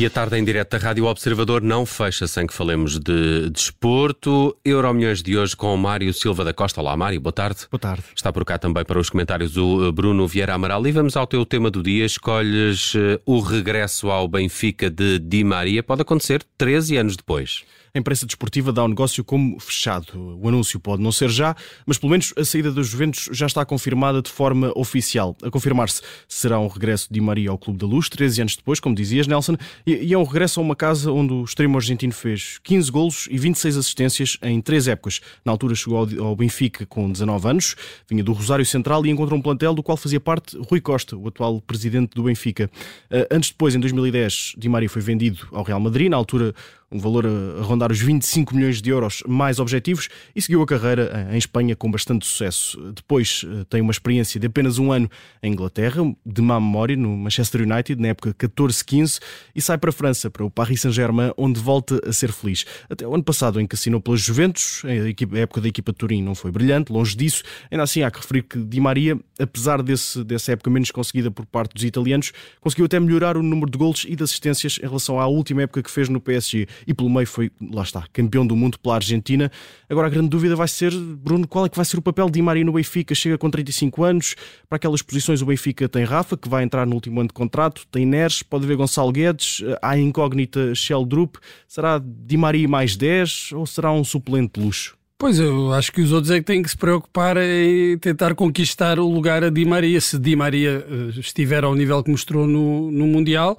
E a tarde em direto da Rádio Observador não fecha sem que falemos de desporto. De Euromilhões de hoje com o Mário Silva da Costa. Olá, Mário, boa tarde. Boa tarde. Está por cá também para os comentários o Bruno Vieira Amaral. E vamos ao teu tema do dia. Escolhes eh, o regresso ao Benfica de Di Maria. Pode acontecer 13 anos depois a imprensa desportiva dá o negócio como fechado. O anúncio pode não ser já, mas pelo menos a saída dos Juventus já está confirmada de forma oficial. A confirmar-se será um regresso de Maria ao Clube da Luz, 13 anos depois, como dizias, Nelson, e é um regresso a uma casa onde o extremo argentino fez 15 golos e 26 assistências em três épocas. Na altura chegou ao Benfica com 19 anos, vinha do Rosário Central e encontrou um plantel do qual fazia parte Rui Costa, o atual presidente do Benfica. Eh, antes depois, em 2010, Di Maria foi vendido ao Real Madrid, na altura um valor a rondar os 25 milhões de euros mais objetivos e seguiu a carreira em Espanha com bastante sucesso. Depois eh, tem uma experiência de apenas um ano em Inglaterra, de má memória, no Manchester United, na época 14-15, e sai para a França, para o Paris Saint-Germain, onde volta a ser feliz. Até o ano passado, em que assinou pelas Juventus, a, época da equipa de Turim não foi brilhante, longe disso. Ainda assim, há que referir que Di Maria, apesar desse, dessa época menos conseguida por parte dos italianos, conseguiu até melhorar o número de golos e de assistências em relação à última época que fez no PSG e pelo meio foi, lá está, campeão do mundo pela Argentina. Agora a grande dúvida vai ser, Bruno, qual é que vai ser o papel de Maria no Benfica? Chega com 35 anos, para aquelas posições o Benfica tem Rafa, que vai entrar no último ano de contrato, tem Neres, pode haver Gonçalo Guedes, há a incógnita Shell Drup, será Di Maria mais 10 ou será um suplente luxo? Pois eu acho que os outros é que têm que se preocupar em tentar conquistar o lugar a Di Maria. Se Di Maria eh, estiver ao nível que mostrou no, no Mundial,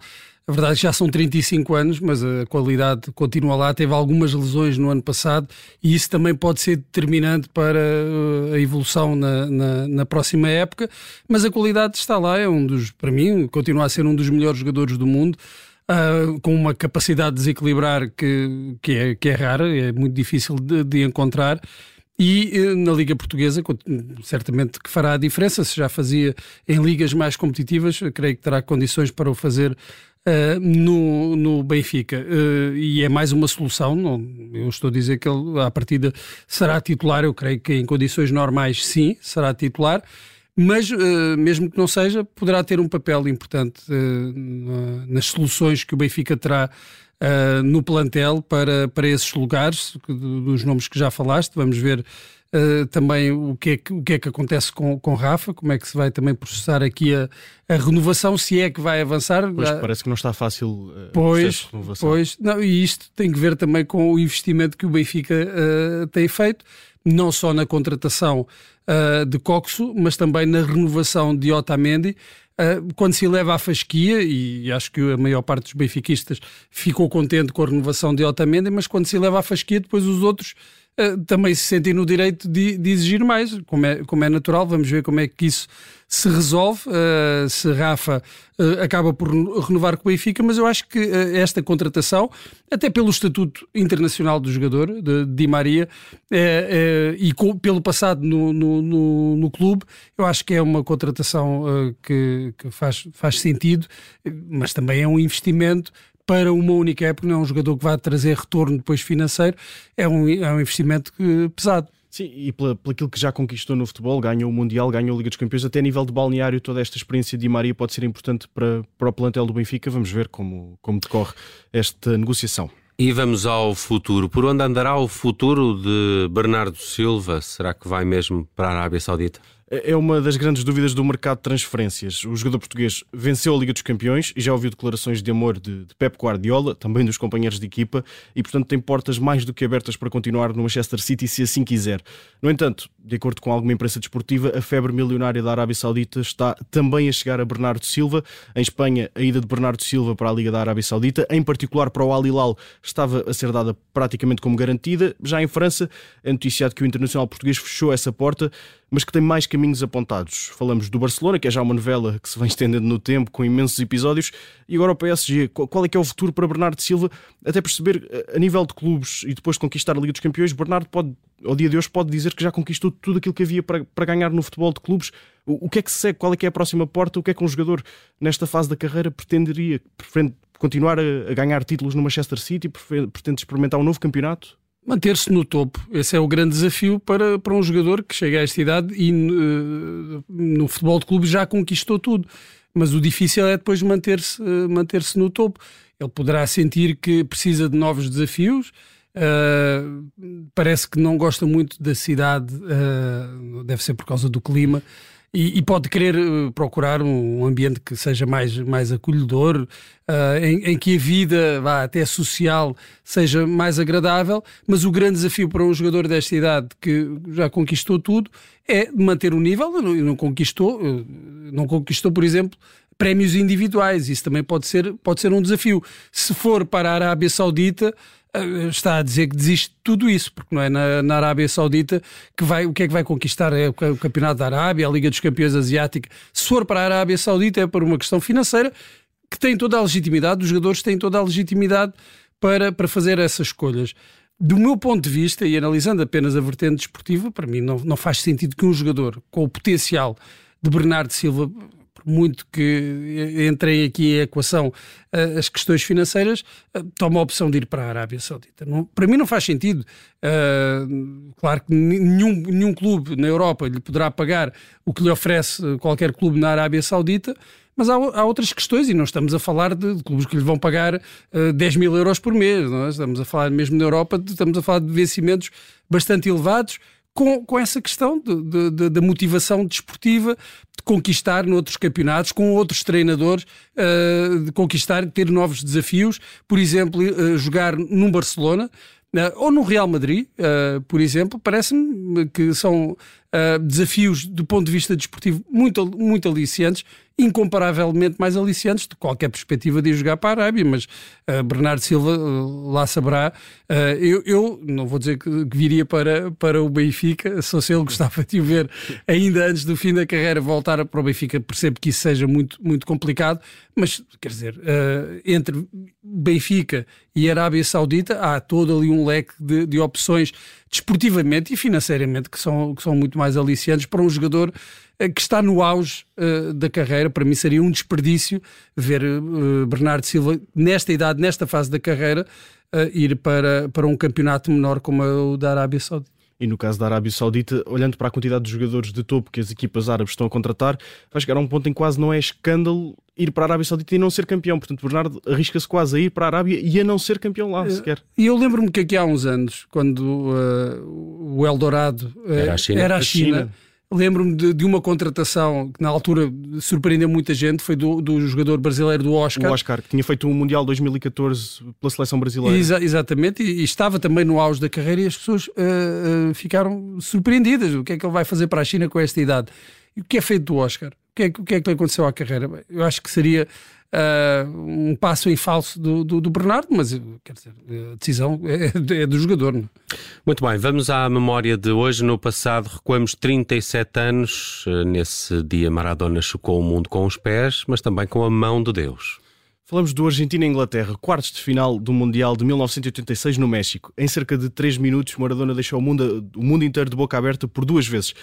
a verdade é que já são 35 anos, mas a qualidade continua lá. Teve algumas lesões no ano passado e isso também pode ser determinante para uh, a evolução na, na, na, próxima época. Mas a qualidade está lá, é um dos, para mim, continua a ser um dos melhores jogadores do mundo. Uh, com uma capacidade de desequilibrar que, que, é, que é rara, é muito difícil de, de encontrar. E uh, na Liga Portuguesa, certamente que fará a diferença. Se já fazia em ligas mais competitivas, creio que terá condições para o fazer uh, no, no Benfica. Uh, e é mais uma solução. Não, eu estou a dizer que ele, à partida, será titular. Eu creio que em condições normais, sim, será titular. Mas, uh, mesmo que não seja, poderá ter um papel importante nas soluções que o Benfica terá no plantel para, para esses lugares, dos nomes que já falaste. Vamos ver Uh, também o que, é que, o que é que acontece com, com Rafa, como é que se vai também processar aqui a, a renovação, se é que vai avançar. Pois, parece que não está fácil uh, pois, renovação. Pois, não, e isto tem que ver também com o investimento que o Benfica uh, tem feito, não só na contratação de Coxo, mas também na renovação de Otamendi, quando se leva à fasquia, e acho que a maior parte dos benfiquistas ficou contente com a renovação de Otamendi, mas quando se leva à fasquia, depois os outros eh, também se sentem no direito de, de, exigir mais, como é, como é natural. Vamos ver como é que isso se resolve, uh, se Rafa uh, acaba por renovar com o Benfica, mas eu acho que uh, esta contratação, até pelo estatuto internacional do jogador, de Di Maria, e com, pelo passado no, no, no, no, clube, eu acho que é uma contratação que, que faz, faz sentido, mas também é um investimento para uma única época, não é um jogador que vai trazer retorno depois financeiro, é um, é um investimento pesado. Sim, e pela, aquilo que já conquistou no futebol, ganhou o Mundial, ganhou a Liga dos Campeões, até a nível de balneário, toda esta experiência de Di Maria pode ser importante para, para o plantel do Benfica. Vamos ver como, como decorre esta negociação. E vamos ao futuro. Por onde andará o futuro de Bernardo Silva? Será que vai mesmo para a Arábia Saudita? É uma das grandes dúvidas do mercado de transferências. O jogador português venceu a Liga dos Campeões e já ouviu declarações de amor de, de Pep Guardiola, também dos companheiros de equipa, e portanto tem portas mais do que abertas para continuar no Manchester City se assim quiser. No entanto, de acordo com alguma imprensa desportiva, a febre milionária da Arábia Saudita está também a chegar a Bernardo Silva. Em Espanha, a ida de Bernardo Silva para a Liga da Arábia Saudita, em particular para o Al Hilal, estava a ser dada praticamente como garantida. Já em França, é noticiado que o Internacional Português fechou essa porta mas que tem mais caminhos apontados. Falamos do Barcelona, que é já uma novela que se vai estendendo no tempo, com imensos episódios, e agora o PSG. Qual é que é o futuro para Bernardo Silva? Até perceber, eh, a nível de clubes e depois de conquistar a Liga dos Campeões, Bernardo pode, ao dia de hoje, pode dizer que já conquistou tudo aquilo que havia para, para ganhar no futebol de clubes. O, o que é que se segue? Qual é que é a próxima porta? O que é que um jogador, nesta fase da carreira, pretenderia? Pretende continuar a, a ganhar títulos no Manchester City? Pretende experimentar um novo campeonato? Manter-se no topo. Esse é o grande desafio para, para um jogador que chega a esta idade e uh, no futebol de clube já conquistou tudo. Mas o difícil é depois manter-se uh, manter no topo. Ele poderá sentir que precisa de novos desafios. Uh, parece que não gosta muito da cidade, deve ser por causa do clima e, e, pode querer eh, procurar um ambiente que seja mais, mais acolhedor, uh, em, em, que a vida, vá, até social, seja mais agradável, mas o grande desafio para um jogador desta idade que já conquistou tudo é manter o nível não, não, conquistou, eh, não conquistou, por exemplo, prémios individuais. Isso também pode ser, pode ser um desafio. Se for para a Arábia Saudita, está a dizer que desiste de tudo isso, porque não é na, na, Arábia Saudita que vai, o que é que vai conquistar? É o Campeonato da Arábia, a Liga dos Campeões Asiática. Se for para a Arábia Saudita é por uma questão financeira que tem toda a legitimidade, os jogadores têm toda a legitimidade para, para fazer essas escolhas. Do meu ponto de vista, e analisando apenas a vertente desportiva, para mim não, não faz sentido que um jogador com o potencial de Bernardo Silva muito que entrem aqui em equação eh, as questões financeiras, eh, toma a opção de ir para a Arábia Saudita. Não, para mim não faz sentido. Uh, claro que nenhum, nenhum clube na Europa lhe poderá pagar o que lhe oferece qualquer clube na Arábia Saudita, mas há, há, outras questões, e não estamos a falar de, de clubes que lhe vão pagar uh, 10 mil euros por mês, não é? estamos a falar mesmo na Europa, estamos a falar de vencimentos bastante elevados, com, com essa questão de motivação desportiva, de conquistar noutros campeonatos, com outros treinadores, uh, de conquistar, ter novos desafios, por exemplo, uh, jogar num Barcelona. Uh, ou no Real Madrid, por exemplo, parece-me que são desafios do ponto de vista desportivo muito, muito aliciantes incomparavelmente mais aliciantes de qualquer perspectiva de ir jogar para a Arábia, mas uh, Bernardo Silva uh, lá saberá. Uh, eu, eu, não vou dizer que, que, viria para, para o Benfica, só se ele gostava de o ver ainda antes do fim da carreira voltar para o Benfica, percebo que isso seja muito, muito complicado, mas quer dizer, entre Benfica e Arábia Saudita há todo ali um leque de, de opções desportivamente e financeiramente que são, que são muito mais aliciantes para um jogador eh, que está no auge uh, da carreira. Para mim seria um desperdício ver uh, Bernardo Silva, nesta idade, nesta fase da carreira, uh, ir para, para um campeonato menor como o da Arábia Saudita. E no caso da Arábia Saudita, olhando para a quantidade de jogadores de topo que as equipas árabes estão a contratar, vai chegar a um ponto em que quase não é escândalo ir para a Arábia Saudita e não ser campeão. Portanto, Bernardo arrisca-se quase a ir para a Arábia e a não ser campeão lá, sequer. E eu lembro-me que aqui há uns anos, quando uh, o Eldorado uh, era a China, era a China, a China Lembro-me de, de, uma contratação que na altura surpreendeu muita gente, foi do, do, jogador brasileiro do Oscar. O Oscar, que tinha feito um Mundial 2014 pela seleção brasileira. Exa exatamente, e, e, estava também no auge da carreira e as pessoas uh, uh, ficaram surpreendidas. O que é que ele vai fazer para a China com esta idade? E o que é feito do Oscar? O que é, o que, é que lhe aconteceu à carreira? Eu acho que seria uh, um passo em falso do, do, do, Bernardo, mas quer dizer, a decisão é, é do jogador. Não? É? Muito bem, vamos à memória de hoje. No passado recuamos 37 anos. Nesse dia, Maradona chocou o mundo com os pés, mas também com a mão de Deus. Falamos do Argentina e Inglaterra, quartos de final do Mundial de 1986 no México. Em cerca de 3 minutos, Maradona deixou o mundo, o mundo inteiro de boca aberta por duas vezes.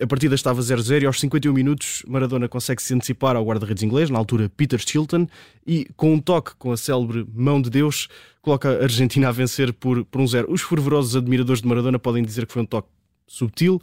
A partida estava 0-0 e aos 51 minutos Maradona consegue se antecipar ao guarda-redes inglês, na altura Peter Shilton, e com um toque com a célebre mão de Deus, coloca a Argentina a vencer por, por um zero. Os fervorosos admiradores de Maradona podem dizer que foi um toque subtil,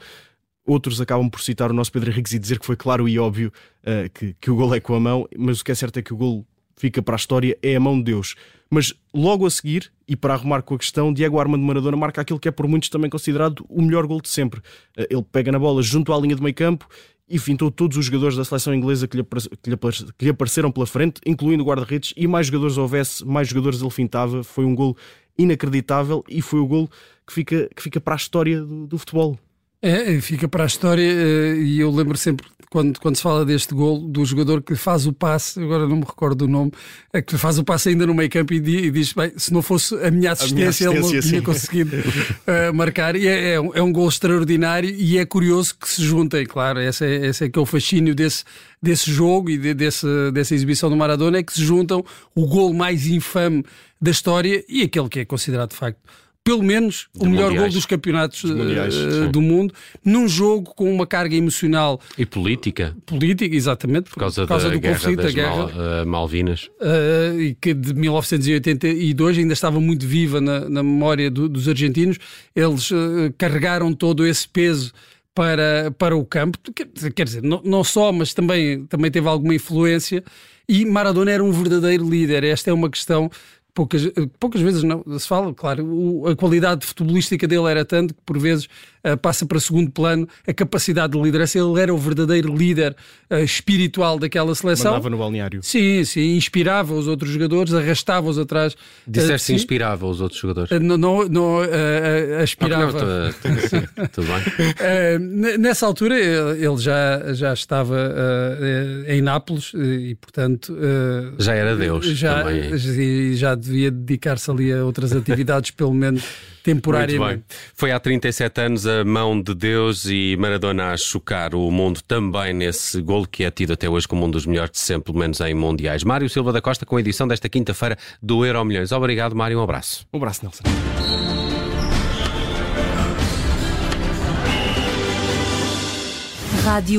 outros acabam por citar o nosso Pedro Henriques e dizer que foi claro e óbvio uh, que, que o gol é com a mão, mas o que é certo é que o gol fica para a história, é a mão de Deus. Mas logo a seguir, e para arrumar com a questão, Diego Armando Maradona marca aquilo que é por muitos também considerado o melhor gol de sempre. Eh, ele pega na bola junto à linha de meio campo e fintou todos os jogadores da seleção inglesa que lhe, que lhe, que lhe apareceram pela frente, incluindo o guarda-redes, e mais jogadores houvesse, mais jogadores ele fintava. Foi um gol inacreditável e foi o gol que fica, que fica para a história do, do futebol. É, fica para a história eh, e eu lembro sempre quando, quando se fala deste gol do jogador que faz o passe, agora não me recordo do nome, é que faz o passe ainda no meio campo e, diz, e diz bem, se não fosse a minha assistência, a minha assistência ele não sim. tinha conseguido uh, marcar. E é, é, um, é um gol extraordinário e é curioso que se juntem, claro, esse é, esse é que é o fascínio desse, desse jogo e de, desse, dessa exibição do Maradona, é que se juntam o gol mais infame da história e aquele que é considerado de facto pelo menos De o melhor mundiais. gol dos campeonatos mundiais, sim. do mundo, num jogo com uma carga emocional E política, política, exatamente, por causa, da do guerra conflito, da guerra. Mal- eh, Malvinas. eh, e que de 1982 ainda estava muito viva na, na memória do- dos argentinos. Eles carregaram todo esse peso para, para o campo. Quer, quer dizer, não, não só, mas também, também teve alguma influência. E Maradona era um verdadeiro líder. Esta é uma questão. Poucas, eh, poucas vezes não se fala, claro, o- a qualidade futebolística dele era tanto que por vezes passa para segundo plano a capacidade de liderança. Ele era o verdadeiro líder eh, espiritual daquela seleção. Mandava no balneário. Sim, sim, inspirava os outros jogadores, arrastava-os atrás. eh, Disseste si. inspirava os outros jogadores. Eh, Não, não, não, eh, eh, Ah, aspirava. sim, tudo bem. Eh, nessa altura ele já, já estava eh, eh, em Nápoles eh, e, portanto. eh, Já era Deus Já, também. e já devia dedicar-se ali a outras atividades, pelo menos temporariamente. Foi há 37 anos a mão de Deus e Maradona a chocar o mundo também nesse golo que é tido até hoje como um dos melhores de sempre, pelo menos em mundiais. Mário Silva da Costa com a edição desta quinta-feira do Euro Milhões. Obrigado, Mário. Um abraço. Um abraço, Nelson. Rádio